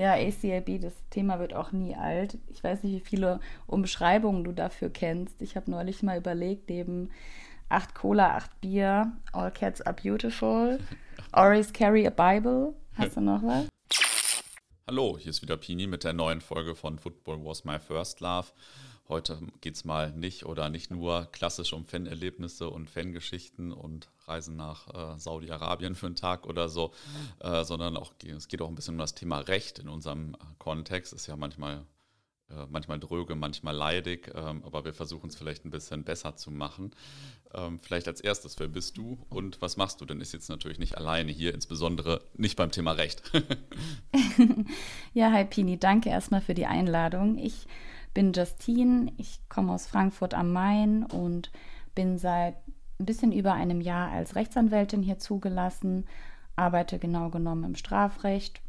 Ja, ACAB, das Thema wird auch nie alt. Ich weiß nicht, wie viele Umschreibungen du dafür kennst. Ich habe neulich mal überlegt, neben acht Cola, acht Bier, All Cats are beautiful, Always carry a Bible. Hast du noch was? Hallo, hier ist wieder Pini mit der neuen Folge von Football Was My First Love. Heute geht es mal nicht oder nicht nur klassisch um Fanerlebnisse und Fangeschichten und Reisen nach äh, Saudi-Arabien für einen Tag oder so, äh, sondern auch es geht auch ein bisschen um das Thema Recht in unserem Kontext. Ist ja manchmal äh, manchmal dröge, manchmal leidig, ähm, aber wir versuchen es vielleicht ein bisschen besser zu machen. Ähm, vielleicht als erstes, wer bist du und was machst du? Denn ich sitze natürlich nicht alleine hier, insbesondere nicht beim Thema Recht. ja, hi Pini, danke erstmal für die Einladung. Ich bin Justine, ich komme aus Frankfurt am Main und bin seit ein bisschen über einem Jahr als Rechtsanwältin hier zugelassen, arbeite genau genommen im Strafrecht.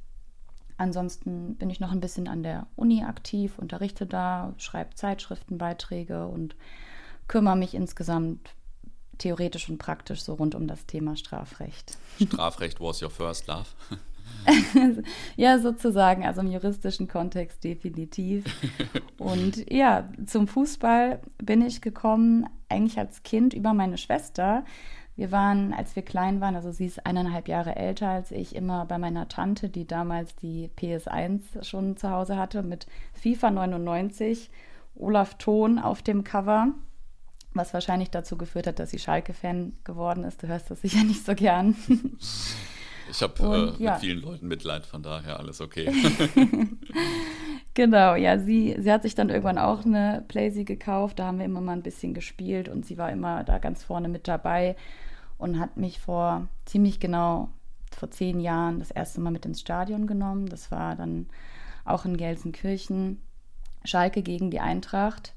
Ansonsten bin ich noch ein bisschen an der Uni aktiv, unterrichte da, schreibe Zeitschriftenbeiträge und kümmere mich insgesamt theoretisch und praktisch so rund um das Thema Strafrecht. Strafrecht was your first love? ja, sozusagen, also im juristischen Kontext definitiv. Und ja, zum Fußball bin ich gekommen, eigentlich als Kind über meine Schwester. Wir waren, als wir klein waren, also sie ist eineinhalb Jahre älter als ich, immer bei meiner Tante, die damals die PS1 schon zu Hause hatte, mit FIFA 99, Olaf Thon auf dem Cover, was wahrscheinlich dazu geführt hat, dass sie Schalke-Fan geworden ist. Du hörst das sicher nicht so gern. Ich habe äh, ja. mit vielen Leuten Mitleid, von daher alles okay. genau, ja, sie, sie hat sich dann irgendwann auch eine Playsee gekauft, da haben wir immer mal ein bisschen gespielt und sie war immer da ganz vorne mit dabei und hat mich vor ziemlich genau vor zehn Jahren das erste Mal mit ins Stadion genommen. Das war dann auch in Gelsenkirchen, Schalke gegen die Eintracht.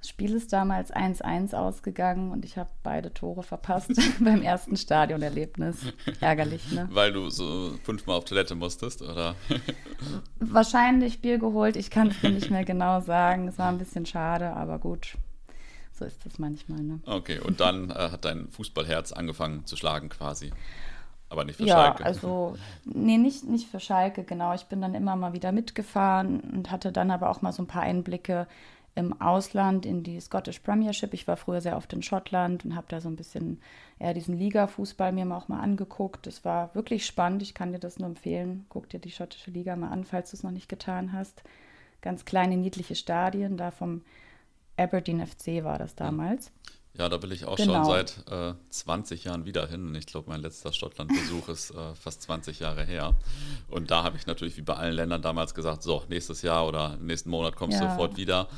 Das Spiel ist damals 1-1 ausgegangen und ich habe beide Tore verpasst beim ersten Stadionerlebnis. Ärgerlich, ne? Weil du so fünfmal auf Toilette musstest, oder? Wahrscheinlich Bier geholt, ich kann es dir nicht mehr genau sagen. Es war ein bisschen schade, aber gut. So ist es manchmal, ne? Okay, und dann äh, hat dein Fußballherz angefangen zu schlagen quasi. Aber nicht für ja, Schalke. Also, nee, nicht, nicht für Schalke, genau. Ich bin dann immer mal wieder mitgefahren und hatte dann aber auch mal so ein paar Einblicke im Ausland in die Scottish Premiership. Ich war früher sehr oft in Schottland und habe da so ein bisschen eher diesen Liga-Fußball mir auch mal angeguckt. Das war wirklich spannend. Ich kann dir das nur empfehlen. Guck dir die schottische Liga mal an, falls du es noch nicht getan hast. Ganz kleine, niedliche Stadien. Da vom Aberdeen FC war das damals. Ja, da will ich auch genau. schon seit äh, 20 Jahren wieder hin. Ich glaube, mein letzter Schottland-Besuch ist äh, fast 20 Jahre her. Und da habe ich natürlich wie bei allen Ländern damals gesagt, so, nächstes Jahr oder nächsten Monat kommst du ja. sofort wieder.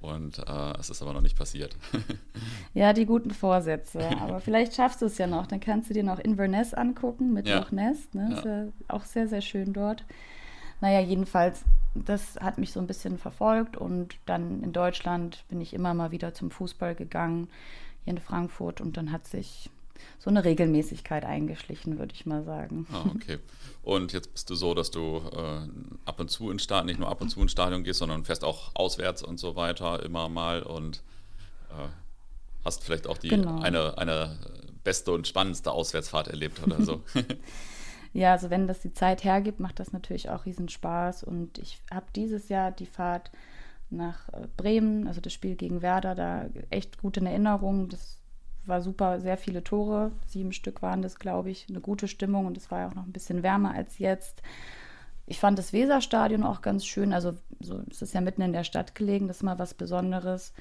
Und äh, es ist aber noch nicht passiert. ja, die guten Vorsätze. Aber vielleicht schaffst du es ja noch. Dann kannst du dir noch Inverness angucken mit ja. Loch Ness. Ne? Ja. Ist ja auch sehr, sehr schön dort. Naja, jedenfalls, das hat mich so ein bisschen verfolgt. Und dann in Deutschland bin ich immer mal wieder zum Fußball gegangen, hier in Frankfurt. Und dann hat sich so eine Regelmäßigkeit eingeschlichen, würde ich mal sagen. Ah, okay. Und jetzt bist du so, dass du äh, ab und zu ins Stadion, nicht nur ab und zu ins Stadion gehst, sondern fährst auch auswärts und so weiter immer mal und äh, hast vielleicht auch die genau. eine, eine beste und spannendste Auswärtsfahrt erlebt oder so. ja, also wenn das die Zeit hergibt, macht das natürlich auch riesen Spaß. Und ich habe dieses Jahr die Fahrt nach äh, Bremen, also das Spiel gegen Werder, da echt gut in Erinnerung. Das war super, sehr viele Tore, sieben Stück waren das, glaube ich, eine gute Stimmung und es war ja auch noch ein bisschen wärmer als jetzt. Ich fand das Weserstadion auch ganz schön, also so, es ist ja mitten in der Stadt gelegen, das ist mal was Besonderes.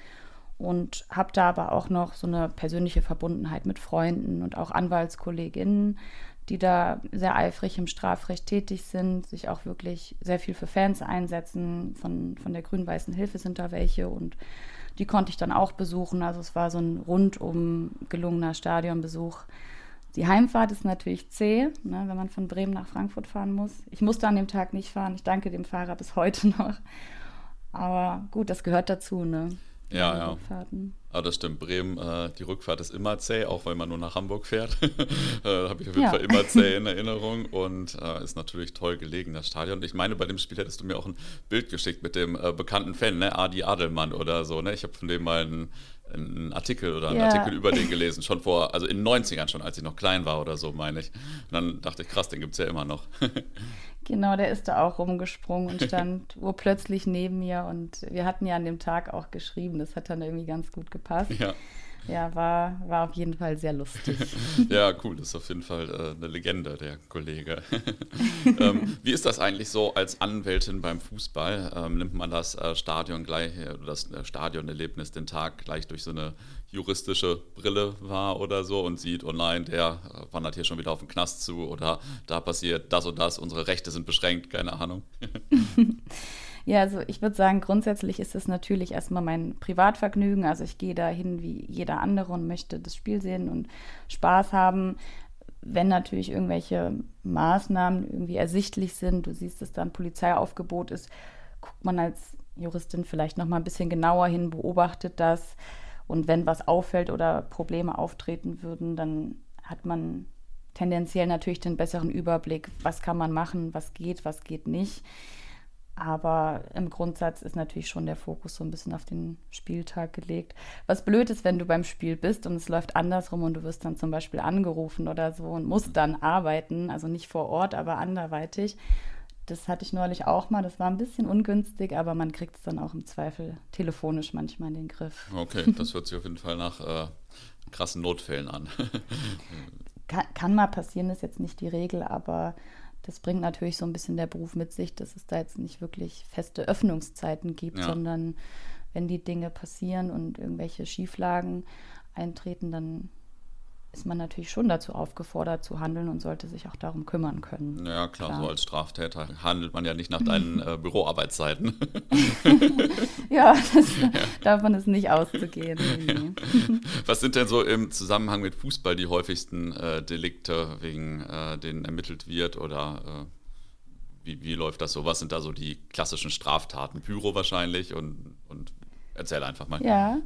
Und habe da aber auch noch so eine persönliche Verbundenheit mit Freunden und auch Anwaltskolleginnen, die da sehr eifrig im Strafrecht tätig sind, sich auch wirklich sehr viel für Fans einsetzen. Von, von der grün-weißen Hilfe sind da welche und die konnte ich dann auch besuchen. Also es war so ein rundum gelungener Stadionbesuch. Die Heimfahrt ist natürlich zäh, ne, wenn man von Bremen nach Frankfurt fahren muss. Ich musste an dem Tag nicht fahren. Ich danke dem Fahrer bis heute noch. Aber gut, das gehört dazu. Ne? Ja, ja. Rückfahrten. Aber das stimmt. Bremen, äh, die Rückfahrt ist immer zäh, auch weil man nur nach Hamburg fährt. äh, Habe ich auf jeden ja. Fall immer zäh in Erinnerung und äh, ist natürlich toll gelegen, das Stadion. Ich meine, bei dem Spiel hättest du mir auch ein Bild geschickt mit dem äh, bekannten Fan, ne? Adi Adelmann oder so. Ne? Ich habe von dem mal ein einen Artikel oder einen ja. Artikel über den gelesen, schon vor, also in den 90ern schon, als ich noch klein war oder so, meine ich. Und dann dachte ich, krass, den gibt es ja immer noch. Genau, der ist da auch rumgesprungen und stand urplötzlich neben mir und wir hatten ja an dem Tag auch geschrieben. Das hat dann irgendwie ganz gut gepasst. Ja. Ja, war, war auf jeden Fall sehr lustig. ja, cool, das ist auf jeden Fall äh, eine Legende, der Kollege. ähm, wie ist das eigentlich so als Anwältin beim Fußball? Ähm, nimmt man das äh, Stadion gleich, äh, oder das äh, Stadionerlebnis den Tag gleich durch so eine juristische Brille wahr oder so und sieht, oh nein, der wandert hier schon wieder auf den Knast zu oder da passiert das und das, unsere Rechte sind beschränkt, keine Ahnung. Ja, also ich würde sagen, grundsätzlich ist es natürlich erstmal mein Privatvergnügen. Also ich gehe da hin wie jeder andere und möchte das Spiel sehen und Spaß haben. Wenn natürlich irgendwelche Maßnahmen irgendwie ersichtlich sind, du siehst, dass da ein Polizeiaufgebot ist, guckt man als Juristin vielleicht noch mal ein bisschen genauer hin, beobachtet das. Und wenn was auffällt oder Probleme auftreten würden, dann hat man tendenziell natürlich den besseren Überblick, was kann man machen, was geht, was geht nicht. Aber im Grundsatz ist natürlich schon der Fokus so ein bisschen auf den Spieltag gelegt. Was blöd ist, wenn du beim Spiel bist und es läuft andersrum und du wirst dann zum Beispiel angerufen oder so und musst dann arbeiten, also nicht vor Ort, aber anderweitig. Das hatte ich neulich auch mal. Das war ein bisschen ungünstig, aber man kriegt es dann auch im Zweifel telefonisch manchmal in den Griff. Okay, das hört sich auf jeden Fall nach äh, krassen Notfällen an. kann, kann mal passieren, ist jetzt nicht die Regel, aber das bringt natürlich so ein bisschen der Beruf mit sich, dass es da jetzt nicht wirklich feste Öffnungszeiten gibt, ja. sondern wenn die Dinge passieren und irgendwelche Schieflagen eintreten, dann ist man natürlich schon dazu aufgefordert zu handeln und sollte sich auch darum kümmern können. Ja, klar, klar. so als Straftäter handelt man ja nicht nach deinen äh, Büroarbeitszeiten. ja, das, ja, davon ist nicht auszugehen. Was sind denn so im Zusammenhang mit Fußball die häufigsten äh, Delikte, wegen äh, denen ermittelt wird oder äh, wie, wie läuft das so? Was sind da so die klassischen Straftaten? Pyro wahrscheinlich und, und erzähl einfach mal. Ja,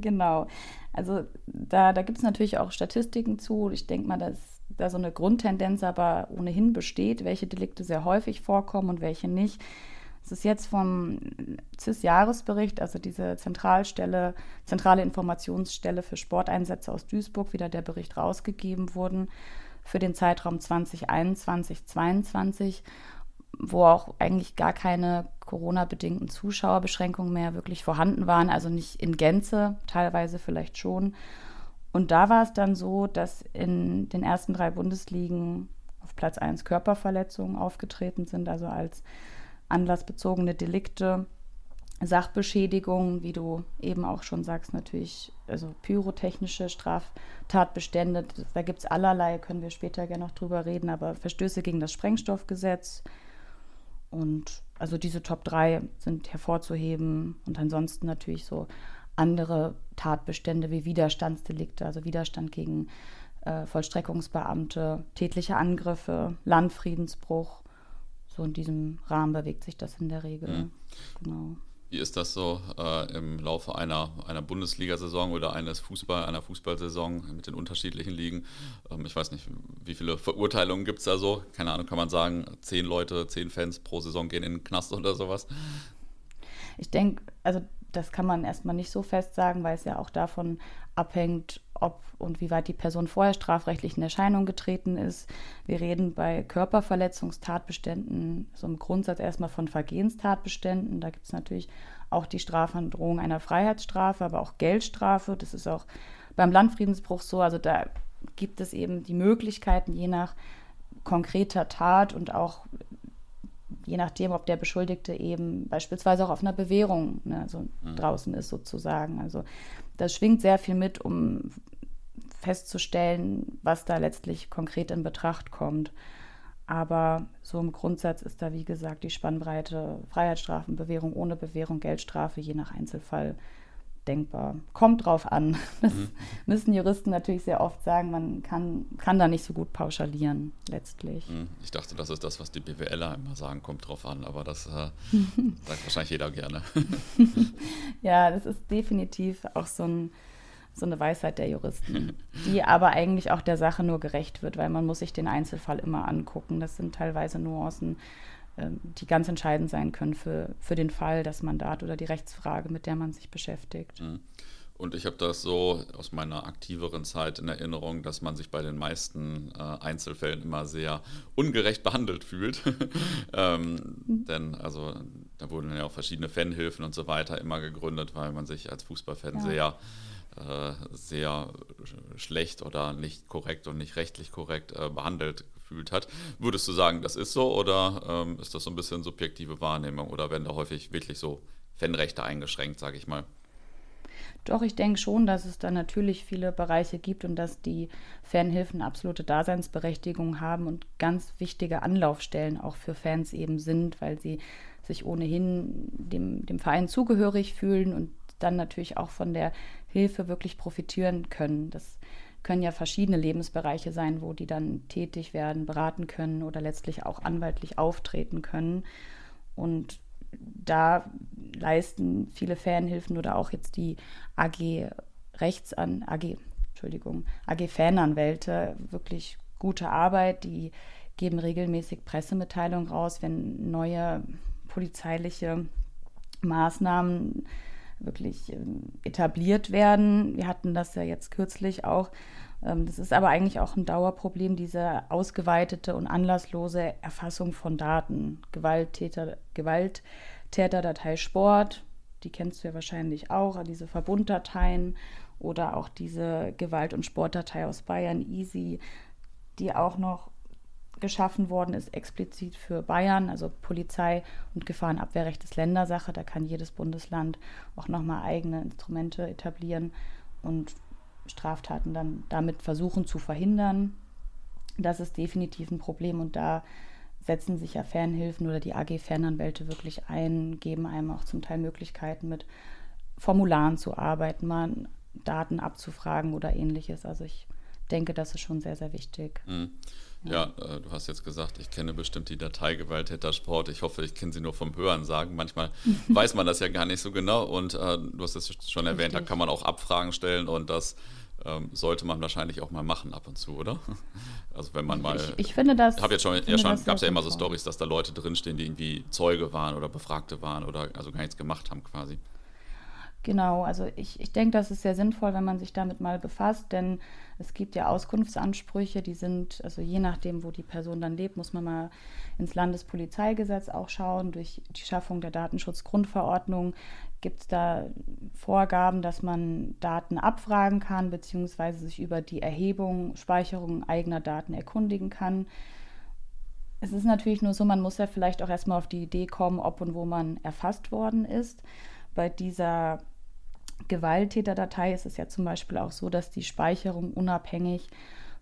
genau. Also da, da gibt es natürlich auch Statistiken zu. Ich denke mal, dass da so eine Grundtendenz aber ohnehin besteht, welche Delikte sehr häufig vorkommen und welche nicht. Es ist jetzt vom CIS-Jahresbericht, also diese Zentralstelle, zentrale Informationsstelle für Sporteinsätze aus Duisburg, wieder der Bericht rausgegeben worden für den Zeitraum 2021, 2022 wo auch eigentlich gar keine Corona-bedingten Zuschauerbeschränkungen mehr wirklich vorhanden waren, also nicht in Gänze, teilweise vielleicht schon. Und da war es dann so, dass in den ersten drei Bundesligen auf Platz 1 Körperverletzungen aufgetreten sind, also als anlassbezogene Delikte, Sachbeschädigungen, wie du eben auch schon sagst, natürlich, also pyrotechnische Straftatbestände, da gibt es allerlei, können wir später gerne noch drüber reden, aber Verstöße gegen das Sprengstoffgesetz, und also diese Top 3 sind hervorzuheben und ansonsten natürlich so andere Tatbestände wie Widerstandsdelikte, also Widerstand gegen äh, Vollstreckungsbeamte, tätliche Angriffe, Landfriedensbruch. So in diesem Rahmen bewegt sich das in der Regel. Mhm. Genau. Wie ist das so äh, im Laufe einer, einer Bundesliga-Saison oder eines Fußball, einer Fußballsaison mit den unterschiedlichen Ligen? Ähm, ich weiß nicht, wie viele Verurteilungen gibt es da so? Keine Ahnung, kann man sagen, zehn Leute, zehn Fans pro Saison gehen in den Knast oder sowas? Ich denke, also das kann man erstmal nicht so fest sagen, weil es ja auch davon abhängt, ob und wie weit die Person vorher strafrechtlich in Erscheinung getreten ist. Wir reden bei Körperverletzungstatbeständen so im Grundsatz erstmal von Vergehenstatbeständen. Da gibt es natürlich auch die Strafandrohung einer Freiheitsstrafe, aber auch Geldstrafe. Das ist auch beim Landfriedensbruch so. Also da gibt es eben die Möglichkeiten, je nach konkreter Tat und auch je nachdem, ob der Beschuldigte eben beispielsweise auch auf einer Bewährung ne, so mhm. draußen ist sozusagen. Also das schwingt sehr viel mit, um festzustellen, was da letztlich konkret in Betracht kommt. Aber so im Grundsatz ist da, wie gesagt, die Spannbreite Freiheitsstrafen, Bewährung ohne Bewährung, Geldstrafe, je nach Einzelfall denkbar. Kommt drauf an. Das mhm. müssen Juristen natürlich sehr oft sagen. Man kann, kann da nicht so gut pauschalieren, letztlich. Mhm. Ich dachte, das ist das, was die BWLer immer sagen, kommt drauf an. Aber das äh, sagt wahrscheinlich jeder gerne. ja, das ist definitiv auch so, ein, so eine Weisheit der Juristen, die aber eigentlich auch der Sache nur gerecht wird, weil man muss sich den Einzelfall immer angucken. Das sind teilweise Nuancen die ganz entscheidend sein können für, für den Fall, das Mandat oder die Rechtsfrage, mit der man sich beschäftigt. Mhm. Und ich habe das so aus meiner aktiveren Zeit in Erinnerung, dass man sich bei den meisten äh, Einzelfällen immer sehr ungerecht behandelt fühlt. ähm, mhm. Denn also da wurden ja auch verschiedene Fanhilfen und so weiter immer gegründet, weil man sich als Fußballfan ja. sehr äh, sehr schlecht oder nicht korrekt und nicht rechtlich korrekt äh, behandelt gefühlt hat. Würdest du sagen, das ist so oder ähm, ist das so ein bisschen subjektive Wahrnehmung oder werden da häufig wirklich so Fanrechte eingeschränkt, sage ich mal? Doch, ich denke schon, dass es da natürlich viele Bereiche gibt und dass die Fanhilfen absolute Daseinsberechtigung haben und ganz wichtige Anlaufstellen auch für Fans eben sind, weil sie sich ohnehin dem, dem Verein zugehörig fühlen und dann natürlich auch von der Hilfe wirklich profitieren können. Das können ja verschiedene Lebensbereiche sein, wo die dann tätig werden, beraten können oder letztlich auch anwaltlich auftreten können. Und da leisten viele Fanhilfen oder auch jetzt die AG Rechtsan AG Entschuldigung AG Fananwälte wirklich gute Arbeit. Die geben regelmäßig Pressemitteilungen raus, wenn neue polizeiliche Maßnahmen wirklich ähm, etabliert werden. Wir hatten das ja jetzt kürzlich auch. Ähm, das ist aber eigentlich auch ein Dauerproblem, diese ausgeweitete und anlasslose Erfassung von Daten. Gewalttäter, Gewalttäterdatei Sport, die kennst du ja wahrscheinlich auch, diese Verbunddateien oder auch diese Gewalt- und Sportdatei aus Bayern, Easy, die auch noch geschaffen worden ist, explizit für Bayern, also Polizei und Gefahrenabwehrrecht ist Ländersache. Da kann jedes Bundesland auch nochmal eigene Instrumente etablieren und Straftaten dann damit versuchen zu verhindern. Das ist definitiv ein Problem und da setzen sich ja Fernhilfen oder die AG Fernanwälte wirklich ein, geben einem auch zum Teil Möglichkeiten mit Formularen zu arbeiten, mal Daten abzufragen oder ähnliches. Also ich denke, das ist schon sehr, sehr wichtig. Mhm. Ja, äh, du hast jetzt gesagt, ich kenne bestimmt die Datei Gewalttätersport. Ich hoffe, ich kenne sie nur vom Hören sagen. Manchmal weiß man das ja gar nicht so genau. Und äh, du hast es schon erwähnt, Richtig. da kann man auch Abfragen stellen und das ähm, sollte man wahrscheinlich auch mal machen ab und zu, oder? Also wenn man mal. Ich, ich finde das. Hab jetzt schon, ja schon gab es ja immer so Stories, dass da Leute drinstehen, die irgendwie Zeuge waren oder Befragte waren oder also gar nichts gemacht haben quasi. Genau, also ich, ich denke, das ist sehr sinnvoll, wenn man sich damit mal befasst, denn es gibt ja Auskunftsansprüche, die sind, also je nachdem, wo die Person dann lebt, muss man mal ins Landespolizeigesetz auch schauen. Durch die Schaffung der Datenschutzgrundverordnung gibt es da Vorgaben, dass man Daten abfragen kann, beziehungsweise sich über die Erhebung, Speicherung eigener Daten erkundigen kann. Es ist natürlich nur so, man muss ja vielleicht auch erstmal auf die Idee kommen, ob und wo man erfasst worden ist. Bei dieser Gewalttäterdatei ist es ja zum Beispiel auch so, dass die Speicherung unabhängig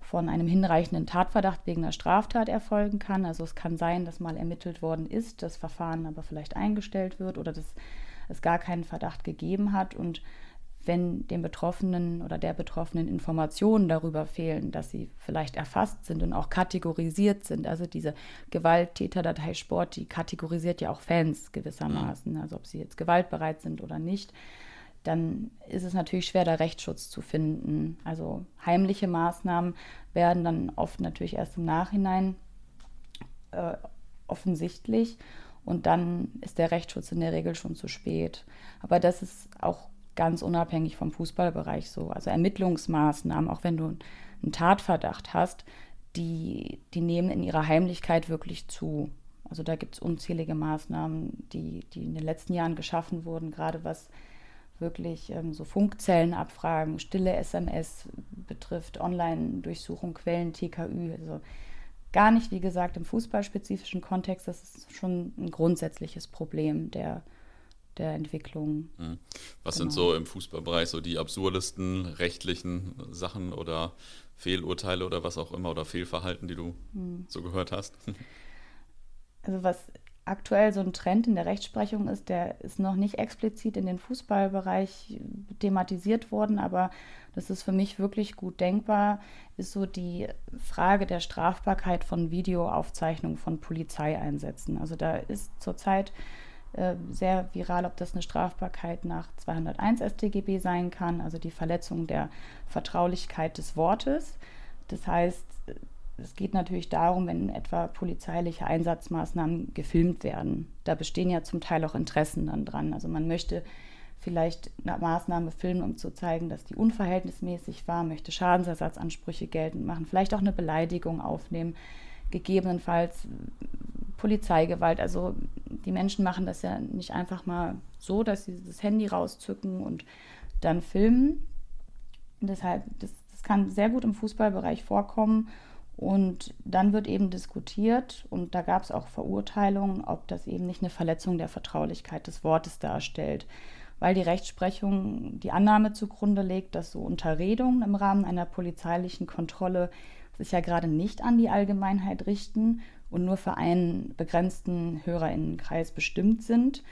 von einem hinreichenden Tatverdacht wegen einer Straftat erfolgen kann. Also es kann sein, dass mal ermittelt worden ist, das Verfahren aber vielleicht eingestellt wird oder dass es gar keinen Verdacht gegeben hat. Und wenn dem Betroffenen oder der Betroffenen Informationen darüber fehlen, dass sie vielleicht erfasst sind und auch kategorisiert sind, also diese Gewalttäterdatei Sport, die kategorisiert ja auch Fans gewissermaßen, mhm. also ob sie jetzt gewaltbereit sind oder nicht, dann ist es natürlich schwer, da Rechtsschutz zu finden. Also heimliche Maßnahmen werden dann oft natürlich erst im Nachhinein äh, offensichtlich und dann ist der Rechtsschutz in der Regel schon zu spät. Aber das ist auch ganz unabhängig vom Fußballbereich so. Also Ermittlungsmaßnahmen, auch wenn du einen Tatverdacht hast, die, die nehmen in ihrer Heimlichkeit wirklich zu. Also da gibt es unzählige Maßnahmen, die, die in den letzten Jahren geschaffen wurden, gerade was wirklich ähm, so Funkzellenabfragen, stille SMS betrifft, Online-Durchsuchung, Quellen, TKÜ. Also gar nicht, wie gesagt, im fußballspezifischen Kontext. Das ist schon ein grundsätzliches Problem der, der Entwicklung. Mhm. Was genau. sind so im Fußballbereich so die absurdesten rechtlichen Sachen oder Fehlurteile oder was auch immer oder Fehlverhalten, die du mhm. so gehört hast? Also was aktuell so ein Trend in der Rechtsprechung ist, der ist noch nicht explizit in den Fußballbereich thematisiert worden, aber das ist für mich wirklich gut denkbar, ist so die Frage der Strafbarkeit von Videoaufzeichnungen von Polizeieinsätzen. Also da ist zurzeit äh, sehr viral, ob das eine Strafbarkeit nach 201 StGB sein kann, also die Verletzung der Vertraulichkeit des Wortes. Das heißt, es geht natürlich darum, wenn etwa polizeiliche Einsatzmaßnahmen gefilmt werden. Da bestehen ja zum Teil auch Interessen dann dran. Also man möchte vielleicht eine Maßnahme filmen, um zu zeigen, dass die unverhältnismäßig war, möchte Schadensersatzansprüche geltend machen, vielleicht auch eine Beleidigung aufnehmen, gegebenenfalls Polizeigewalt. Also die Menschen machen das ja nicht einfach mal so, dass sie das Handy rauszücken und dann filmen. Deshalb, das, das kann sehr gut im Fußballbereich vorkommen. Und dann wird eben diskutiert und da gab es auch Verurteilungen, ob das eben nicht eine Verletzung der Vertraulichkeit des Wortes darstellt weil die Rechtsprechung die Annahme zugrunde legt, dass so Unterredungen im Rahmen einer polizeilichen Kontrolle sich ja gerade nicht an die Allgemeinheit richten und nur für einen begrenzten Hörerinnenkreis bestimmt sind.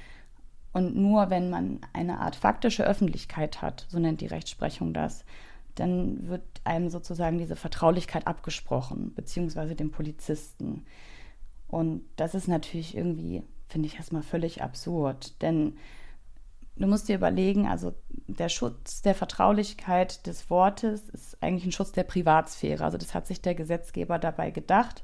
Und nur wenn man eine Art faktische Öffentlichkeit hat, so nennt die Rechtsprechung das, dann wird einem sozusagen diese Vertraulichkeit abgesprochen, beziehungsweise dem Polizisten. Und das ist natürlich irgendwie, finde ich erstmal völlig absurd, denn du musst dir überlegen, also der Schutz der Vertraulichkeit des Wortes ist eigentlich ein Schutz der Privatsphäre. Also das hat sich der Gesetzgeber dabei gedacht.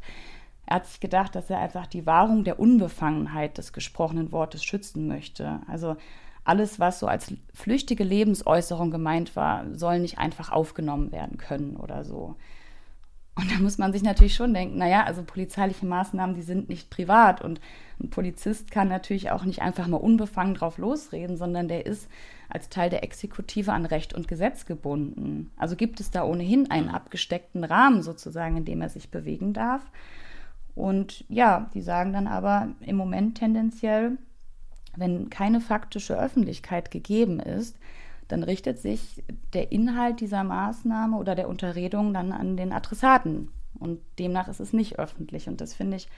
Er hat sich gedacht, dass er einfach die Wahrung der Unbefangenheit des gesprochenen Wortes schützen möchte. Also alles, was so als flüchtige Lebensäußerung gemeint war, soll nicht einfach aufgenommen werden können oder so. Und da muss man sich natürlich schon denken, naja, also polizeiliche Maßnahmen, die sind nicht privat. Und ein Polizist kann natürlich auch nicht einfach mal unbefangen drauf losreden, sondern der ist als Teil der Exekutive an Recht und Gesetz gebunden. Also gibt es da ohnehin einen abgesteckten Rahmen sozusagen, in dem er sich bewegen darf. Und ja, die sagen dann aber im Moment tendenziell, wenn keine faktische Öffentlichkeit gegeben ist, dann richtet sich der Inhalt dieser Maßnahme oder der Unterredung dann an den Adressaten. Und demnach ist es nicht öffentlich. Und das finde ich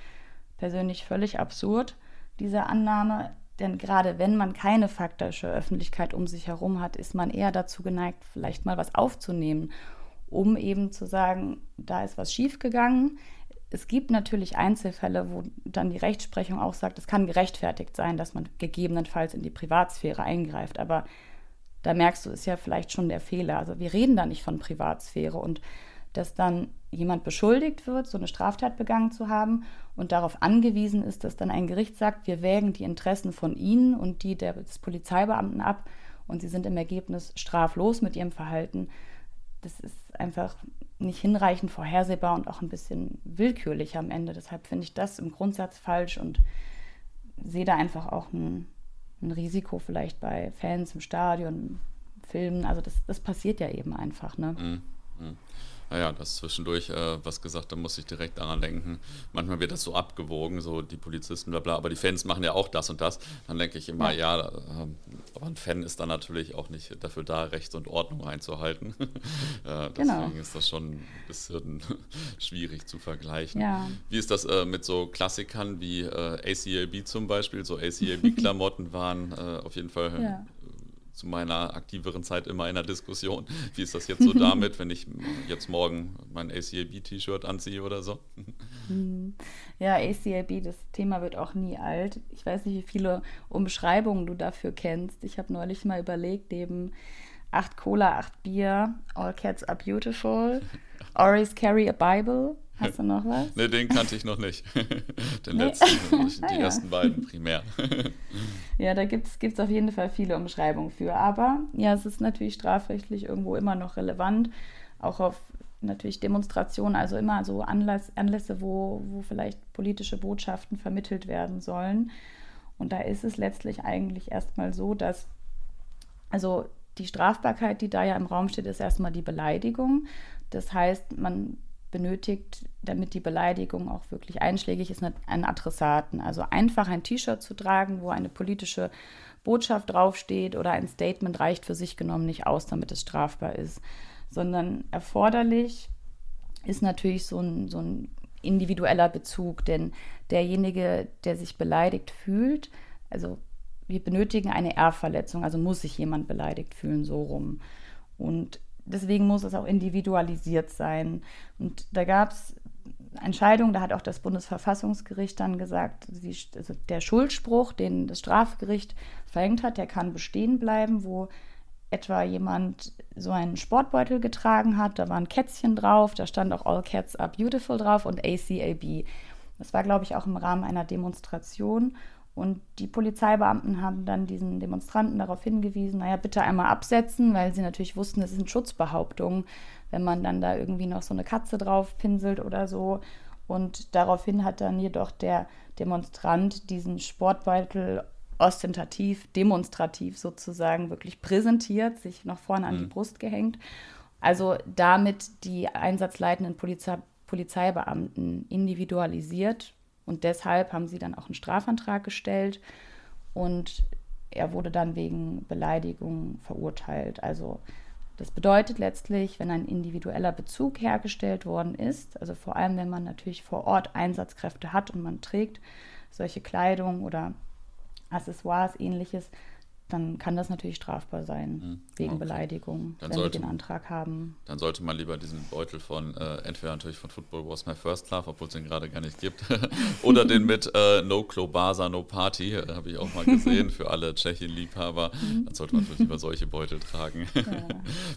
persönlich völlig absurd, diese Annahme. Denn gerade wenn man keine faktische Öffentlichkeit um sich herum hat, ist man eher dazu geneigt, vielleicht mal was aufzunehmen, um eben zu sagen, da ist was schiefgegangen. Es gibt natürlich Einzelfälle, wo dann die Rechtsprechung auch sagt, es kann gerechtfertigt sein, dass man gegebenenfalls in die Privatsphäre eingreift. Aber da merkst du, ist ja vielleicht schon der Fehler. Also wir reden da nicht von Privatsphäre und dass dann jemand beschuldigt wird, so eine Straftat begangen zu haben und darauf angewiesen ist, dass dann ein Gericht sagt, wir wägen die Interessen von Ihnen und die des Polizeibeamten ab und Sie sind im Ergebnis straflos mit Ihrem Verhalten. Das ist einfach nicht hinreichend vorhersehbar und auch ein bisschen willkürlich am Ende. Deshalb finde ich das im Grundsatz falsch und sehe da einfach auch ein ein Risiko vielleicht bei Fans im Stadion, Filmen. Also das, das passiert ja eben einfach. Ne? Mhm. Mhm. Naja, das zwischendurch äh, was gesagt, da muss ich direkt daran denken. Manchmal wird das so abgewogen, so die Polizisten, bla bla, aber die Fans machen ja auch das und das. Dann denke ich immer, ja, ja äh, aber ein Fan ist dann natürlich auch nicht dafür da, Recht und Ordnung einzuhalten. äh, deswegen genau. ist das schon ein bisschen schwierig zu vergleichen. Ja. Wie ist das äh, mit so Klassikern wie äh, ACLB zum Beispiel? So ACLB-Klamotten waren äh, auf jeden Fall ja zu meiner aktiveren Zeit immer in der Diskussion. Wie ist das jetzt so damit, wenn ich jetzt morgen mein ACAB-T-Shirt anziehe oder so? Ja, ACAB, das Thema wird auch nie alt. Ich weiß nicht, wie viele Umschreibungen du dafür kennst. Ich habe neulich mal überlegt, neben acht Cola, acht Bier, All Cats are beautiful, Always carry a Bible. Hast du noch was? ne, den kannte ich noch nicht. den nee. letzten, die ah, ersten beiden primär. ja, da gibt es auf jeden Fall viele Umschreibungen für. Aber ja, es ist natürlich strafrechtlich irgendwo immer noch relevant. Auch auf natürlich Demonstrationen, also immer so Anlass, Anlässe, wo, wo vielleicht politische Botschaften vermittelt werden sollen. Und da ist es letztlich eigentlich erstmal so, dass, also die Strafbarkeit, die da ja im Raum steht, ist erstmal die Beleidigung. Das heißt, man benötigt, damit die Beleidigung auch wirklich einschlägig ist, einen Adressaten. Also einfach ein T-Shirt zu tragen, wo eine politische Botschaft draufsteht oder ein Statement reicht für sich genommen nicht aus, damit es strafbar ist, sondern erforderlich ist natürlich so ein, so ein individueller Bezug, denn derjenige, der sich beleidigt fühlt, also wir benötigen eine Erbverletzung, also muss sich jemand beleidigt fühlen, so rum. Und deswegen muss es auch individualisiert sein. Und da gab es Entscheidungen, da hat auch das Bundesverfassungsgericht dann gesagt, die, also der Schuldspruch, den das Strafgericht verhängt hat, der kann bestehen bleiben, wo etwa jemand so einen Sportbeutel getragen hat, da war ein Kätzchen drauf, da stand auch All Cats are Beautiful drauf und ACAB. Das war, glaube ich, auch im Rahmen einer Demonstration. Und die Polizeibeamten haben dann diesen Demonstranten darauf hingewiesen, naja, bitte einmal absetzen, weil sie natürlich wussten, es sind Schutzbehauptungen, wenn man dann da irgendwie noch so eine Katze drauf pinselt oder so. Und daraufhin hat dann jedoch der Demonstrant diesen Sportbeutel ostentativ, demonstrativ sozusagen wirklich präsentiert, sich noch vorne an mhm. die Brust gehängt. Also damit die einsatzleitenden Polizei Polizeibeamten individualisiert und deshalb haben sie dann auch einen Strafantrag gestellt und er wurde dann wegen Beleidigung verurteilt. Also das bedeutet letztlich, wenn ein individueller Bezug hergestellt worden ist, also vor allem wenn man natürlich vor Ort Einsatzkräfte hat und man trägt solche Kleidung oder Accessoires ähnliches, dann kann das natürlich strafbar sein, mhm. wegen okay. Beleidigung, dann wenn sollte, wir den Antrag haben. Dann sollte man lieber diesen Beutel von, äh, entweder natürlich von Football Was My First Love, obwohl es den gerade gar nicht gibt, oder den mit äh, No Klobasa, No Party, äh, habe ich auch mal gesehen, für alle Tschechien-Liebhaber. Mhm. Dann sollte man natürlich lieber solche Beutel tragen. ja.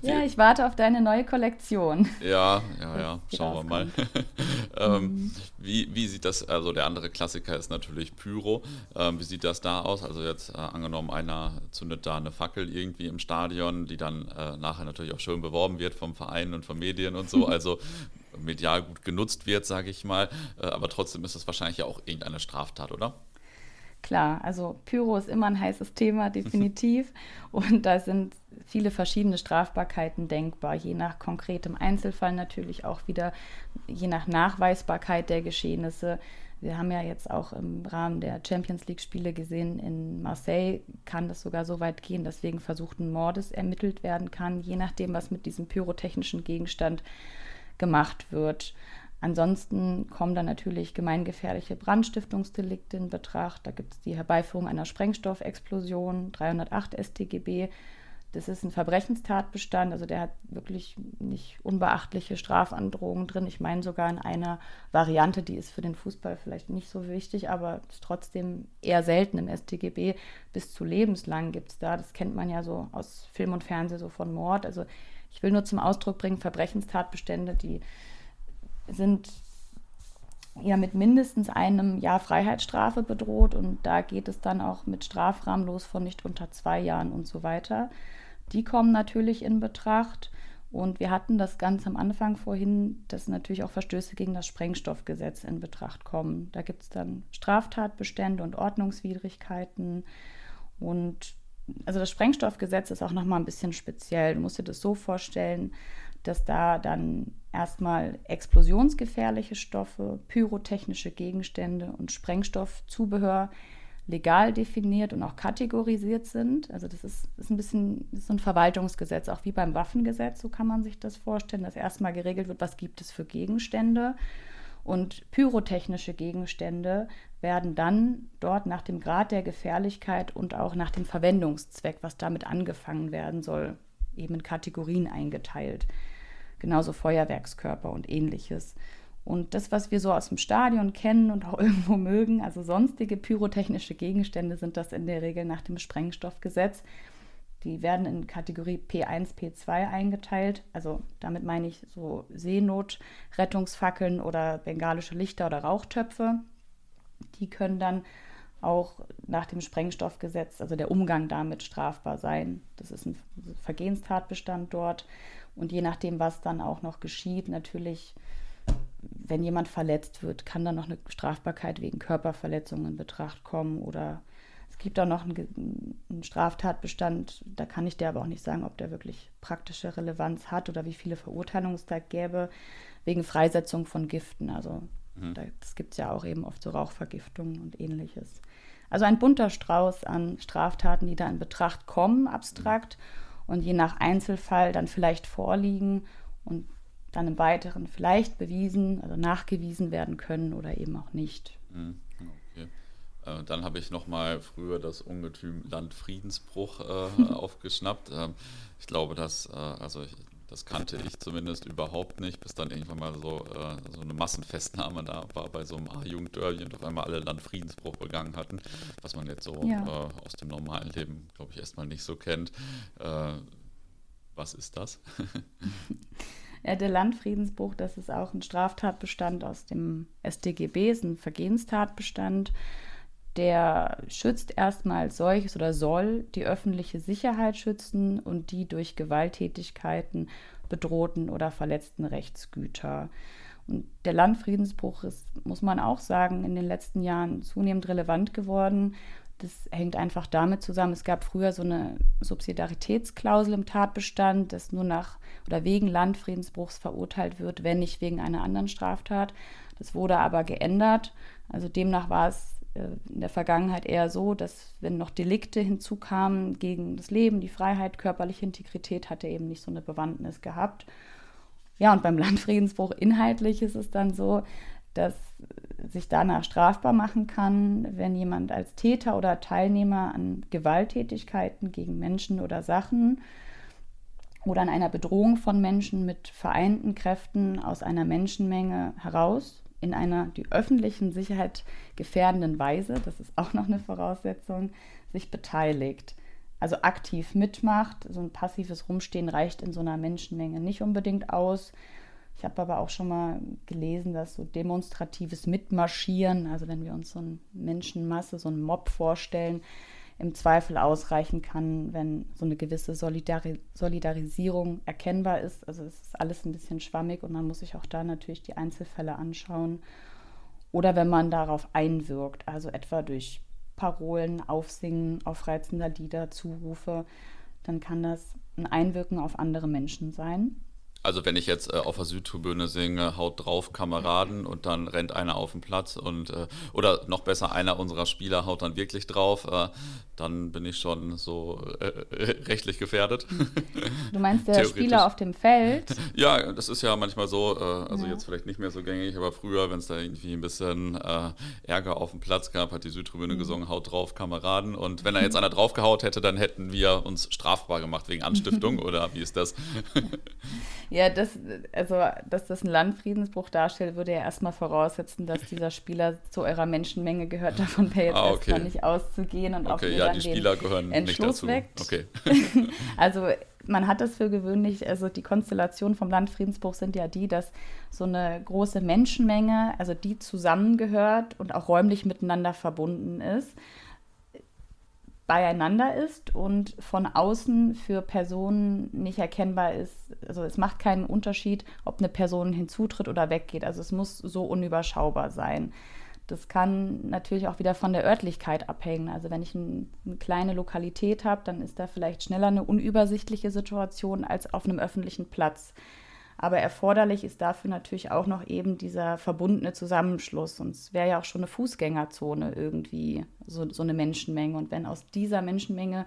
ja. ich warte auf deine neue Kollektion. Ja, ja, ja, schauen wir mal. ähm, mhm. wie, wie sieht das, also der andere Klassiker ist natürlich Pyro. Ähm, wie sieht das da aus? Also jetzt äh, angenommen, einer zündet da eine Fackel irgendwie im Stadion, die dann äh, nachher natürlich auch schön beworben wird vom Verein und von Medien und so, also medial gut genutzt wird, sage ich mal. Äh, aber trotzdem ist das wahrscheinlich ja auch irgendeine Straftat, oder? Klar, also Pyro ist immer ein heißes Thema, definitiv. und da sind viele verschiedene Strafbarkeiten denkbar, je nach konkretem Einzelfall natürlich auch wieder, je nach Nachweisbarkeit der Geschehnisse. Wir haben ja jetzt auch im Rahmen der Champions League-Spiele gesehen, in Marseille kann das sogar so weit gehen, dass wegen versuchten Mordes ermittelt werden kann, je nachdem, was mit diesem pyrotechnischen Gegenstand gemacht wird. Ansonsten kommen dann natürlich gemeingefährliche Brandstiftungsdelikte in Betracht. Da gibt es die Herbeiführung einer Sprengstoffexplosion, 308 StGB, das ist ein Verbrechenstatbestand, also der hat wirklich nicht unbeachtliche Strafandrohungen drin. Ich meine sogar in einer Variante, die ist für den Fußball vielleicht nicht so wichtig, aber ist trotzdem eher selten im StGB. Bis zu lebenslang gibt es da. Das kennt man ja so aus Film und Fernsehen, so von Mord. Also ich will nur zum Ausdruck bringen, Verbrechenstatbestände, die sind ja mit mindestens einem Jahr Freiheitsstrafe bedroht und da geht es dann auch mit Strafrahmen los von nicht unter zwei Jahren und so weiter. Die kommen natürlich in Betracht. Und wir hatten das ganz am Anfang vorhin, dass natürlich auch Verstöße gegen das Sprengstoffgesetz in Betracht kommen. Da gibt es dann Straftatbestände und Ordnungswidrigkeiten. Und also das Sprengstoffgesetz ist auch nochmal ein bisschen speziell. Du musst dir das so vorstellen, dass da dann erstmal explosionsgefährliche Stoffe, pyrotechnische Gegenstände und Sprengstoffzubehör legal definiert und auch kategorisiert sind. Also das ist, ist ein bisschen ist so ein Verwaltungsgesetz, auch wie beim Waffengesetz, so kann man sich das vorstellen, dass erstmal geregelt wird, was gibt es für Gegenstände. Und pyrotechnische Gegenstände werden dann dort nach dem Grad der Gefährlichkeit und auch nach dem Verwendungszweck, was damit angefangen werden soll, eben in Kategorien eingeteilt. Genauso Feuerwerkskörper und ähnliches. Und das, was wir so aus dem Stadion kennen und auch irgendwo mögen, also sonstige pyrotechnische Gegenstände, sind das in der Regel nach dem Sprengstoffgesetz. Die werden in Kategorie P1, P2 eingeteilt. Also damit meine ich so Seenotrettungsfackeln oder bengalische Lichter oder Rauchtöpfe. Die können dann auch nach dem Sprengstoffgesetz, also der Umgang damit strafbar sein. Das ist ein Vergehenstatbestand dort. Und je nachdem, was dann auch noch geschieht, natürlich wenn jemand verletzt wird, kann dann noch eine Strafbarkeit wegen Körperverletzung in Betracht kommen oder es gibt auch noch einen, einen, Straftatbestand, da kann ich dir aber auch nicht sagen, ob der wirklich praktische Relevanz hat oder wie viele Verurteilungen es da gäbe, wegen Freisetzung von Giften. Also mhm. da, das gibt es ja auch eben oft so Rauchvergiftungen und ähnliches. Also ein bunter Strauß an Straftaten, die da in Betracht kommen, abstrakt, mhm. und je nach Einzelfall dann vielleicht vorliegen und dann im Weiteren vielleicht bewiesen, also nachgewiesen werden können oder eben auch nicht. Mhm, okay. Äh, dann habe ich nochmal früher das Ungetüm Landfriedensbruch äh, aufgeschnappt. Ähm, ich glaube, dass, äh, also ich, das kannte ich zumindest überhaupt nicht, bis dann irgendwann mal so, äh, so eine Massenfestnahme da war bei so einem A-Jugendderby und auf einmal alle Landfriedensbruch begangen hatten, was man jetzt so ja. äh, aus dem normalen Leben, glaube ich, erstmal nicht so kennt. Äh, was ist das? Der Landfriedensbruch, das ist auch ein Straftatbestand aus dem StGB, ist ein Vergehenstatbestand. der schützt erstmal solches oder soll die öffentliche Sicherheit schützen und die durch Gewalttätigkeiten bedrohten oder verletzten Rechtsgüter. Und der Landfriedensbruch ist, muss man auch sagen, in den letzten Jahren zunehmend relevant geworden. Das hängt einfach damit zusammen, es gab früher so eine Subsidiaritätsklausel im Tatbestand, dass nur nach oder wegen Landfriedensbruchs verurteilt wird, wenn nicht wegen einer anderen Straftat. Das wurde aber geändert. Also demnach war es äh, in der Vergangenheit eher so, dass wenn noch Delikte hinzukamen gegen das Leben, die Freiheit, körperliche Integrität, hat er eben nicht so eine Bewandtnis gehabt. Ja, und beim Landfriedensbruch inhaltlich ist es dann so, dass sich danach strafbar machen kann, wenn jemand als Täter oder Teilnehmer an Gewalttätigkeiten gegen Menschen oder Sachen oder an einer Bedrohung von Menschen mit vereinten Kräften aus einer Menschenmenge heraus in einer die öffentlichen Sicherheit gefährdenden Weise, das ist auch noch eine Voraussetzung, sich beteiligt. Also aktiv mitmacht. So ein passives Rumstehen reicht in so einer Menschenmenge nicht unbedingt aus. Ich habe aber auch schon mal gelesen, dass so demonstratives Mitmarschieren, also wenn wir uns so eine Menschenmasse, so einen Mob vorstellen, im Zweifel ausreichen kann, wenn so eine gewisse Solidari Solidarisierung erkennbar ist. Also es ist alles ein bisschen schwammig und man muss sich auch da natürlich die Einzelfälle anschauen. Oder wenn man darauf einwirkt, also etwa durch Parolen, Aufsingen aufreizender Lieder, Zurufe, dann kann das ein Einwirken auf andere Menschen sein. Also wenn ich jetzt äh, auf der Südtribüne singe, haut drauf Kameraden und dann rennt einer auf den Platz und äh, oder noch besser einer unserer Spieler haut dann wirklich drauf, äh, dann bin ich schon so äh, äh, rechtlich gefährdet. Du meinst der Spieler auf dem Feld? Ja, das ist ja manchmal so, äh, also ja. jetzt vielleicht nicht mehr so gängig, aber früher, wenn es da irgendwie ein bisschen Ärger auf dem Platz gab, hat die Südtribüne mhm. gesungen, haut drauf Kameraden und wenn da jetzt einer draufgehaut hätte, dann hätten wir uns strafbar gemacht wegen Anstiftung oder wie ist das? Ja, das, also, dass das einen Landfriedensbruch darstellt, würde ja erstmal voraussetzen, dass dieser Spieler zu eurer Menschenmenge gehört. Davon wäre jetzt ah, okay. erstmal nicht auszugehen und okay, auch ja, die Spieler gehören Entschluss nicht dazu. Okay. also man hat das für gewöhnlich, also die Konstellation vom Landfriedensbruch sind ja die, dass so eine große Menschenmenge, also die zusammengehört und auch räumlich miteinander verbunden ist beieinander ist und von außen für Personen nicht erkennbar ist. Also es macht keinen Unterschied, ob eine Person hinzutritt oder weggeht. Also es muss so unüberschaubar sein. Das kann natürlich auch wieder von der Örtlichkeit abhängen. Also wenn ich ein, eine kleine Lokalität habe, dann ist da vielleicht schneller eine unübersichtliche Situation als auf einem öffentlichen Platz. Aber erforderlich ist dafür natürlich auch noch eben dieser verbundene Zusammenschluss. Und es wäre ja auch schon eine Fußgängerzone irgendwie, so, so eine Menschenmenge. Und wenn aus dieser Menschenmenge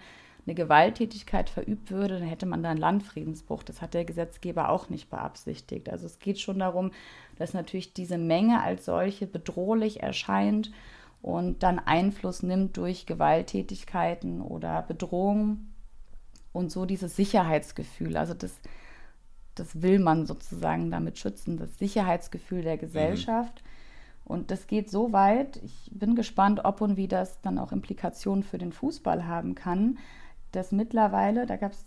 eine Gewalttätigkeit verübt würde, dann hätte man da einen Landfriedensbruch. Das hat der Gesetzgeber auch nicht beabsichtigt. Also es geht schon darum, dass natürlich diese Menge als solche bedrohlich erscheint und dann Einfluss nimmt durch Gewalttätigkeiten oder Bedrohungen und so dieses Sicherheitsgefühl. Also das das will man sozusagen damit schützen, das Sicherheitsgefühl der Gesellschaft. Mhm. Und das geht so weit, ich bin gespannt, ob und wie das dann auch Implikationen für den Fußball haben kann, dass mittlerweile, da gab es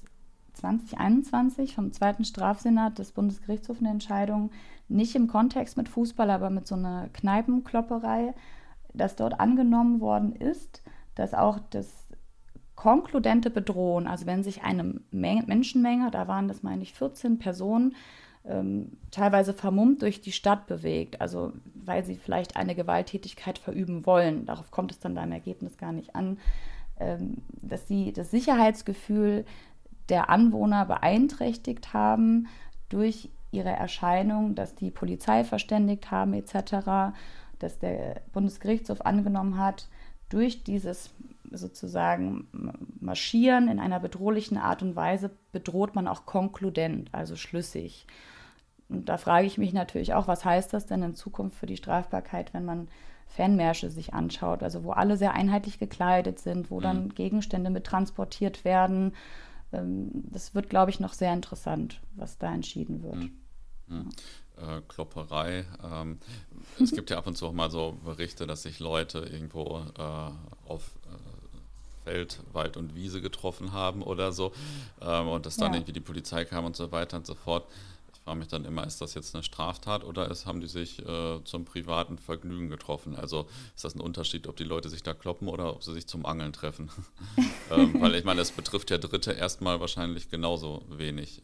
2021 vom zweiten Strafsenat des Bundesgerichtshofs eine Entscheidung, nicht im Kontext mit Fußball, aber mit so einer Kneipenklopperei, dass dort angenommen worden ist, dass auch das konkludente Bedrohung, also wenn sich eine Menge, Menschenmenge, da waren das meine ich 14 Personen, ähm, teilweise vermummt durch die Stadt bewegt, also weil sie vielleicht eine Gewalttätigkeit verüben wollen, darauf kommt es dann beim Ergebnis gar nicht an, ähm, dass sie das Sicherheitsgefühl der Anwohner beeinträchtigt haben durch ihre Erscheinung, dass die Polizei verständigt haben etc., dass der Bundesgerichtshof angenommen hat, durch dieses sozusagen marschieren in einer bedrohlichen Art und Weise bedroht man auch konkludent, also schlüssig. Und da frage ich mich natürlich auch, was heißt das denn in Zukunft für die Strafbarkeit, wenn man Fanmärsche sich anschaut, also wo alle sehr einheitlich gekleidet sind, wo dann mhm. Gegenstände mit transportiert werden. Ähm, das wird, glaube ich, noch sehr interessant, was da entschieden wird. Mhm. Mhm. Äh, Klopperei. Ähm, es gibt ja ab und zu auch mal so Berichte, dass sich Leute irgendwo äh, auf Feld, Wald und Wiese getroffen haben oder so. Ähm, und dass dann ja. irgendwie die Polizei kam und so weiter und so fort. Ich frage mich dann immer, ist das jetzt eine Straftat oder ist, haben die sich äh, zum privaten Vergnügen getroffen? Also ist das ein Unterschied, ob die Leute sich da kloppen oder ob sie sich zum Angeln treffen? ähm, weil ich meine, es betrifft ja Dritte erstmal wahrscheinlich genauso wenig.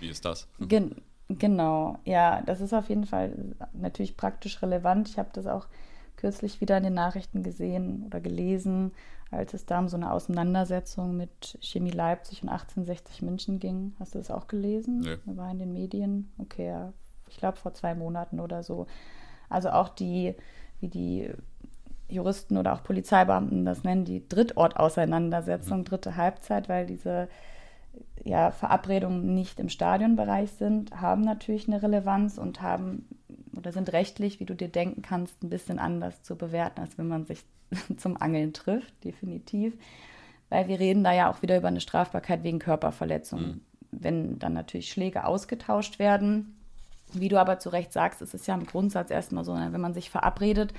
Wie ist das? Gen genau, ja, das ist auf jeden Fall natürlich praktisch relevant. Ich habe das auch kürzlich wieder in den Nachrichten gesehen oder gelesen, als es da um so eine Auseinandersetzung mit Chemie Leipzig und 1860 München ging. Hast du das auch gelesen? Nee. War in den Medien. Okay, ja. Ich glaube vor zwei Monaten oder so. Also auch die, wie die Juristen oder auch Polizeibeamten das nennen, die Drittortauseinandersetzung, dritte Halbzeit, weil diese ja, Verabredungen nicht im Stadionbereich sind, haben natürlich eine Relevanz und haben oder sind rechtlich, wie du dir denken kannst, ein bisschen anders zu bewerten, als wenn man sich zum Angeln trifft, definitiv. Weil wir reden da ja auch wieder über eine Strafbarkeit wegen Körperverletzung. Mhm. Wenn dann natürlich Schläge ausgetauscht werden. Wie du aber zu Recht sagst, ist es ja im Grundsatz erstmal so, wenn man sich verabredet,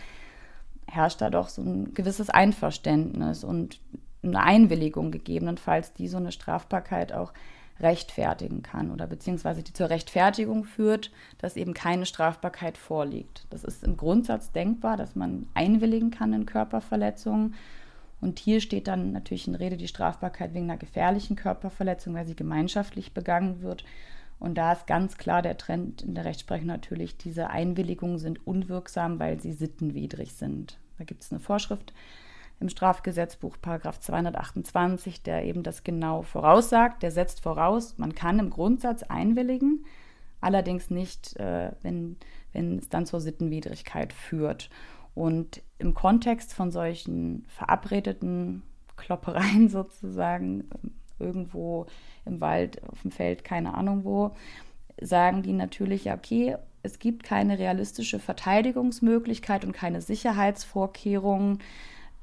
herrscht da doch so ein gewisses Einverständnis und eine Einwilligung gegebenenfalls, die so eine Strafbarkeit auch rechtfertigen kann oder beziehungsweise die zur Rechtfertigung führt, dass eben keine Strafbarkeit vorliegt. Das ist im Grundsatz denkbar, dass man einwilligen kann in Körperverletzungen. Und hier steht dann natürlich in Rede die Strafbarkeit wegen einer gefährlichen Körperverletzung, weil sie gemeinschaftlich begangen wird. Und da ist ganz klar der Trend in der Rechtsprechung natürlich, diese Einwilligungen sind unwirksam, weil sie sittenwidrig sind. Da gibt es eine Vorschrift, im Strafgesetzbuch Paragraph 228, der eben das genau voraussagt. Der setzt voraus, man kann im Grundsatz einwilligen, allerdings nicht, äh, wenn, wenn es dann zur Sittenwidrigkeit führt. Und im Kontext von solchen verabredeten Kloppereien sozusagen, irgendwo im Wald, auf dem Feld, keine Ahnung wo, sagen die natürlich, ja, okay, es gibt keine realistische Verteidigungsmöglichkeit und keine Sicherheitsvorkehrungen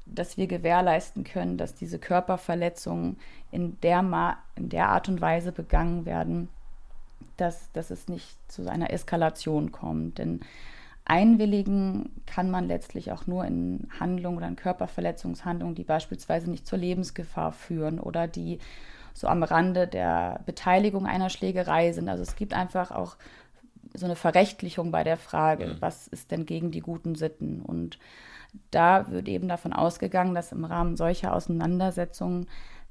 dass wir gewährleisten können, dass diese Körperverletzungen in der, Ma in der Art und Weise begangen werden, dass, dass es nicht zu einer Eskalation kommt. Denn einwilligen kann man letztlich auch nur in Handlungen oder in Körperverletzungshandlungen, die beispielsweise nicht zur Lebensgefahr führen oder die so am Rande der Beteiligung einer Schlägerei sind. Also es gibt einfach auch so eine Verrechtlichung bei der Frage, mhm. was ist denn gegen die guten Sitten? Und da wird eben davon ausgegangen, dass im Rahmen solcher Auseinandersetzungen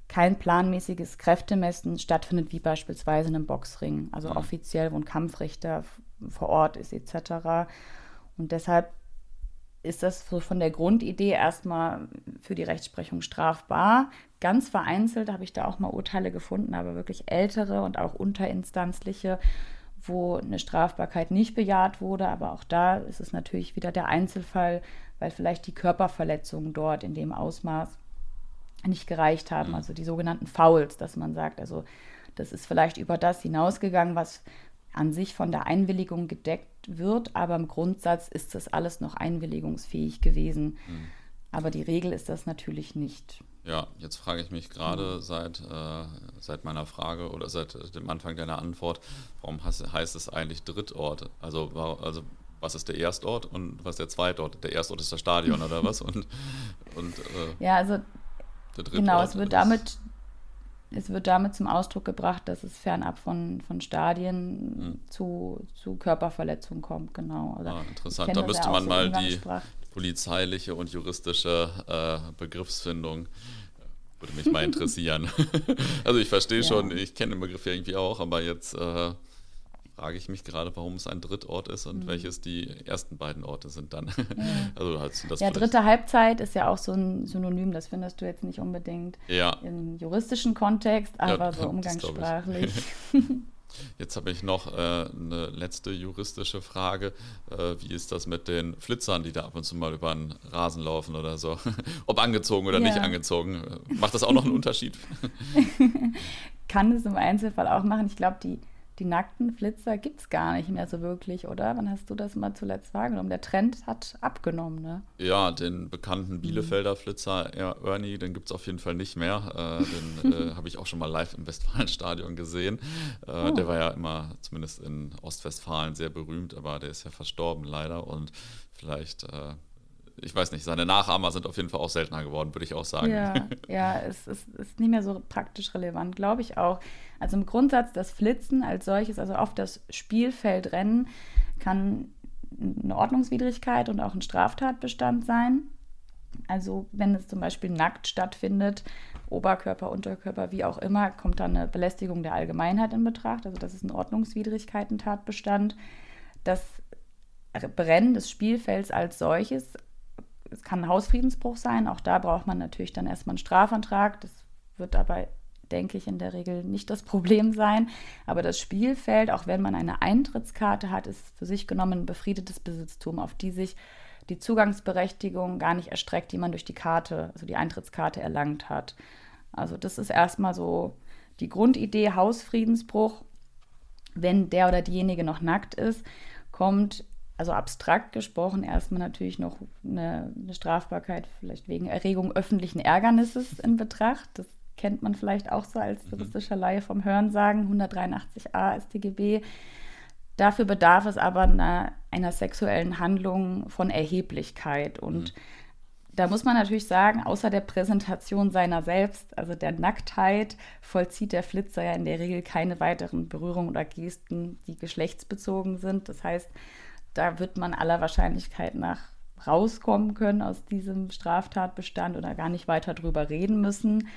kein planmäßiges Kräftemessen stattfindet, wie beispielsweise in einem Boxring, also mhm. offiziell, wo ein Kampfrichter vor Ort ist etc. Und deshalb ist das so von der Grundidee erstmal für die Rechtsprechung strafbar. Ganz vereinzelt habe ich da auch mal Urteile gefunden, aber wirklich ältere und auch unterinstanzliche, wo eine Strafbarkeit nicht bejaht wurde. Aber auch da ist es natürlich wieder der Einzelfall, weil vielleicht die Körperverletzungen dort in dem Ausmaß nicht gereicht haben. Mhm. Also die sogenannten Fouls, dass man sagt, also das ist vielleicht über das hinausgegangen, was an sich von der Einwilligung gedeckt wird, aber im Grundsatz ist das alles noch einwilligungsfähig gewesen. Mhm. Aber die Regel ist das natürlich nicht. Ja, jetzt frage ich mich gerade mhm. seit, äh, seit meiner Frage oder seit dem Anfang deiner Antwort, warum heißt, heißt es eigentlich Drittort? Also, also was ist der Erstort und was ist der Zweitort? Der Erstort ist das Stadion oder was? Und, und äh, ja, also genau, es wird damit es wird damit zum Ausdruck gebracht, dass es fernab von, von Stadien hm. zu, zu Körperverletzungen kommt, genau. Also, ah, interessant, da müsste man mal die polizeiliche und juristische äh, Begriffsfindung äh, würde mich mal interessieren. also ich verstehe ja. schon, ich kenne den Begriff ja irgendwie auch, aber jetzt äh, frage ich mich gerade, warum es ein Drittort ist und mhm. welches die ersten beiden Orte sind dann. Mhm. Also halt das ja, dritte Halbzeit ist ja auch so ein Synonym, das findest du jetzt nicht unbedingt ja. im juristischen Kontext, aber ja, so umgangssprachlich. Jetzt habe ich noch äh, eine letzte juristische Frage. Äh, wie ist das mit den Flitzern, die da ab und zu mal über den Rasen laufen oder so? Ob angezogen oder ja. nicht angezogen. Macht das auch noch einen Unterschied? Kann es im Einzelfall auch machen. Ich glaube, die die nackten Flitzer gibt es gar nicht mehr so wirklich, oder? Wann hast du das mal zuletzt wahrgenommen? Der Trend hat abgenommen, ne? Ja, den bekannten Bielefelder Flitzer Ernie, den gibt es auf jeden Fall nicht mehr. Äh, den äh, habe ich auch schon mal live im Westfalenstadion gesehen. Äh, oh. Der war ja immer, zumindest in Ostwestfalen, sehr berühmt, aber der ist ja verstorben leider und vielleicht äh, ich weiß nicht, seine Nachahmer sind auf jeden Fall auch seltener geworden, würde ich auch sagen. Ja, ja es ist, ist nicht mehr so praktisch relevant, glaube ich auch. Also im Grundsatz, das Flitzen als solches, also auf das Spielfeld rennen, kann eine Ordnungswidrigkeit und auch ein Straftatbestand sein. Also wenn es zum Beispiel nackt stattfindet, Oberkörper, Unterkörper, wie auch immer, kommt dann eine Belästigung der Allgemeinheit in Betracht. Also das ist ein Ordnungswidrigkeiten-Tatbestand. Das Brennen des Spielfelds als solches, es kann ein Hausfriedensbruch sein. Auch da braucht man natürlich dann erstmal einen Strafantrag. Das wird aber, denke ich, in der Regel nicht das Problem sein. Aber das Spielfeld, auch wenn man eine Eintrittskarte hat, ist für sich genommen ein befriedetes Besitztum, auf die sich die Zugangsberechtigung gar nicht erstreckt, die man durch die Karte, also die Eintrittskarte erlangt hat. Also das ist erstmal so die Grundidee Hausfriedensbruch. Wenn der oder diejenige noch nackt ist, kommt also abstrakt gesprochen erstmal natürlich noch eine, eine, Strafbarkeit vielleicht wegen Erregung öffentlichen Ärgernisses in Betracht. Das kennt man vielleicht auch so als mhm. juristischer Laie vom Hörensagen, 183a StGB. Dafür bedarf es aber einer, einer sexuellen Handlung von Erheblichkeit. Und mhm. da muss man natürlich sagen, außer der Präsentation seiner selbst, also der Nacktheit, vollzieht der Flitzer ja in der Regel keine weiteren Berührungen oder Gesten, die geschlechtsbezogen sind. Das heißt, da wird man aller Wahrscheinlichkeit nach rauskommen können aus diesem Straftatbestand oder gar nicht weiter drüber reden müssen.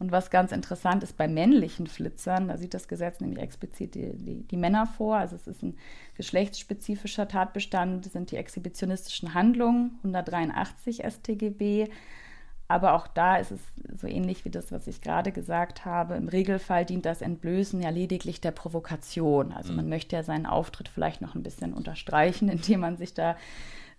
Und was ganz interessant ist bei männlichen Flitzern, da sieht das Gesetz nämlich explizit die, die, die, Männer vor. Also es ist ein geschlechtsspezifischer Tatbestand, sind die exhibitionistischen Handlungen, 183 StGB. Aber auch da ist es so ähnlich wie das, was ich gerade gesagt habe. Im Regelfall dient das Entblößen ja lediglich der Provokation. Also man mhm. möchte ja seinen Auftritt vielleicht noch ein bisschen unterstreichen, indem man sich da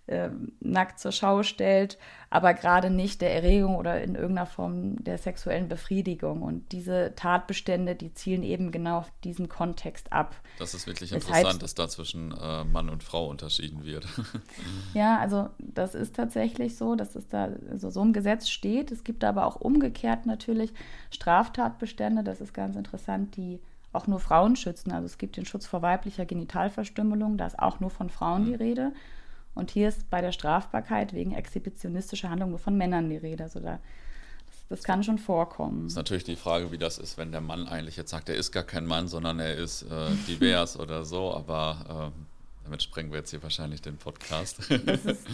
äh, nackt zur Schau stellt, aber gerade nicht der Erregung oder in irgendeiner Form der sexuellen Befriedigung. Und diese Tatbestände, die zielen eben genau auf diesen Kontext ab. Das ist wirklich das interessant, dass da zwischen äh, Mann und Frau unterschieden wird. ja, also das ist tatsächlich so, dass es da also so im Gesetz steht. Es gibt aber auch umgekehrt natürlich Straftatbestände, das ist ganz interessant, die auch nur Frauen schützen. Also es gibt den Schutz vor weiblicher Genitalverstümmelung, da ist auch nur von Frauen mhm. die Rede. Und hier ist bei der Strafbarkeit wegen exhibitionistischer Handlung nur von Männern die Rede. Also da, das, das, kann schon vorkommen. Ist natürlich die Frage, wie das ist, wenn der Mann eigentlich jetzt sagt, er ist gar kein Mann, sondern er ist äh, divers oder so. Aber äh, damit sprengen wir jetzt hier wahrscheinlich den Podcast. Ist,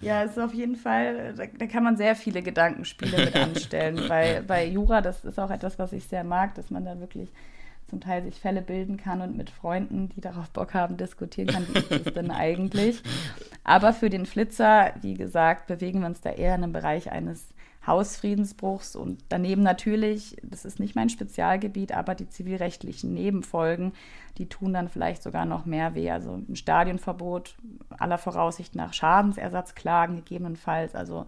ja, es ist auf jeden Fall, da, da, kann man sehr viele Gedankenspiele mit anstellen. bei, bei Jura, das ist auch etwas, was ich sehr mag, dass man da wirklich zum Teil sich Fälle bilden kann und mit Freunden, die darauf Bock haben, diskutieren kann, wie ist es denn eigentlich. Aber für den Flitzer, wie gesagt, bewegen wir uns da eher in einem Bereich eines Hausfriedensbruchs und daneben natürlich, das ist nicht mein Spezialgebiet, aber die zivilrechtlichen Nebenfolgen, die tun dann vielleicht sogar noch mehr weh. Also ein Stadionverbot aller Voraussicht nach Schadensersatzklagen gegebenenfalls, also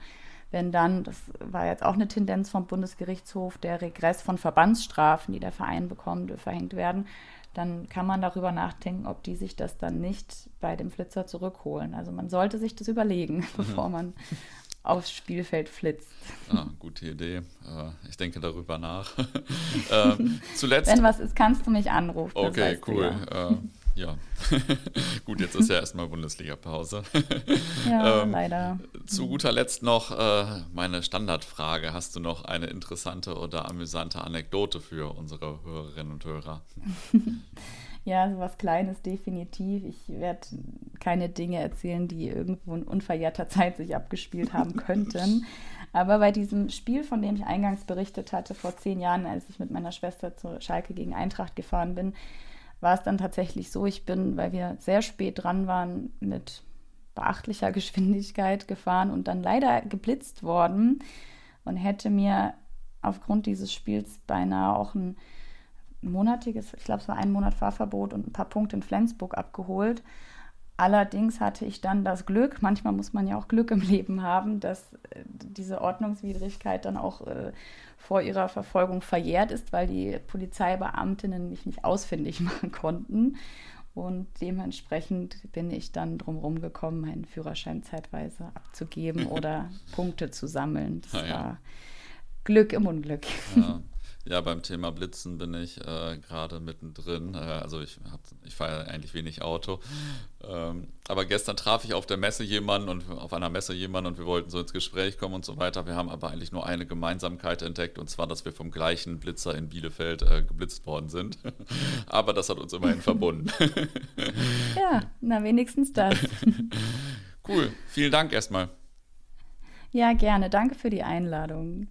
wenn dann, das war jetzt auch eine Tendenz vom Bundesgerichtshof, der Regress von Verbandsstrafen, die der Verein bekommt, verhängt werden, dann kann man darüber nachdenken, ob die sich das dann nicht bei dem Flitzer zurückholen. Also man sollte sich das überlegen, mhm. bevor man aufs Spielfeld flitzt. Ah, gute Idee. Äh, ich denke darüber nach. Ähm, zuletzt. Wenn was ist, kannst du mich anrufen. Okay, cool. Ja. Ja, gut, jetzt ist ja erstmal Bundesliga-Pause. ja, ähm, leider. Zu guter Letzt noch äh, meine Standardfrage. Hast du noch eine interessante oder amüsante Anekdote für unsere Hörerinnen und Hörer? ja, so was Kleines definitiv. Ich werde keine Dinge erzählen, die irgendwo in unverjährter Zeit sich abgespielt haben könnten. Aber bei diesem Spiel, von dem ich eingangs berichtet hatte, vor zehn Jahren, als ich mit meiner Schwester zur Schalke gegen Eintracht gefahren bin, war es dann tatsächlich so, ich bin, weil wir sehr spät dran waren, mit beachtlicher Geschwindigkeit gefahren und dann leider geblitzt worden und hätte mir aufgrund dieses Spiels beinahe auch ein monatiges, ich glaube es war ein Monat Fahrverbot und ein paar Punkte in Flensburg abgeholt. Allerdings hatte ich dann das Glück, manchmal muss man ja auch Glück im Leben haben, dass äh, diese Ordnungswidrigkeit dann auch äh, vor ihrer Verfolgung verjährt ist, weil die Polizeibeamtinnen mich nicht ausfindig machen konnten. Und dementsprechend bin ich dann drumherum gekommen, meinen Führerschein zeitweise abzugeben oder Punkte zu sammeln. Das ja. war Glück im Unglück. Ja. Ja, beim Thema Blitzen bin ich äh, gerade mittendrin. Äh, also ich, ich fahre eigentlich wenig Auto. Ähm, aber gestern traf ich auf der Messe jemanden und auf einer Messe jemanden und wir wollten so ins Gespräch kommen und so weiter. Wir haben aber eigentlich nur eine Gemeinsamkeit entdeckt und zwar, dass wir vom gleichen Blitzer in Bielefeld äh, geblitzt worden sind. aber das hat uns immerhin verbunden. ja, na wenigstens das. cool. Vielen Dank erstmal. Ja, gerne. Danke für die Einladung.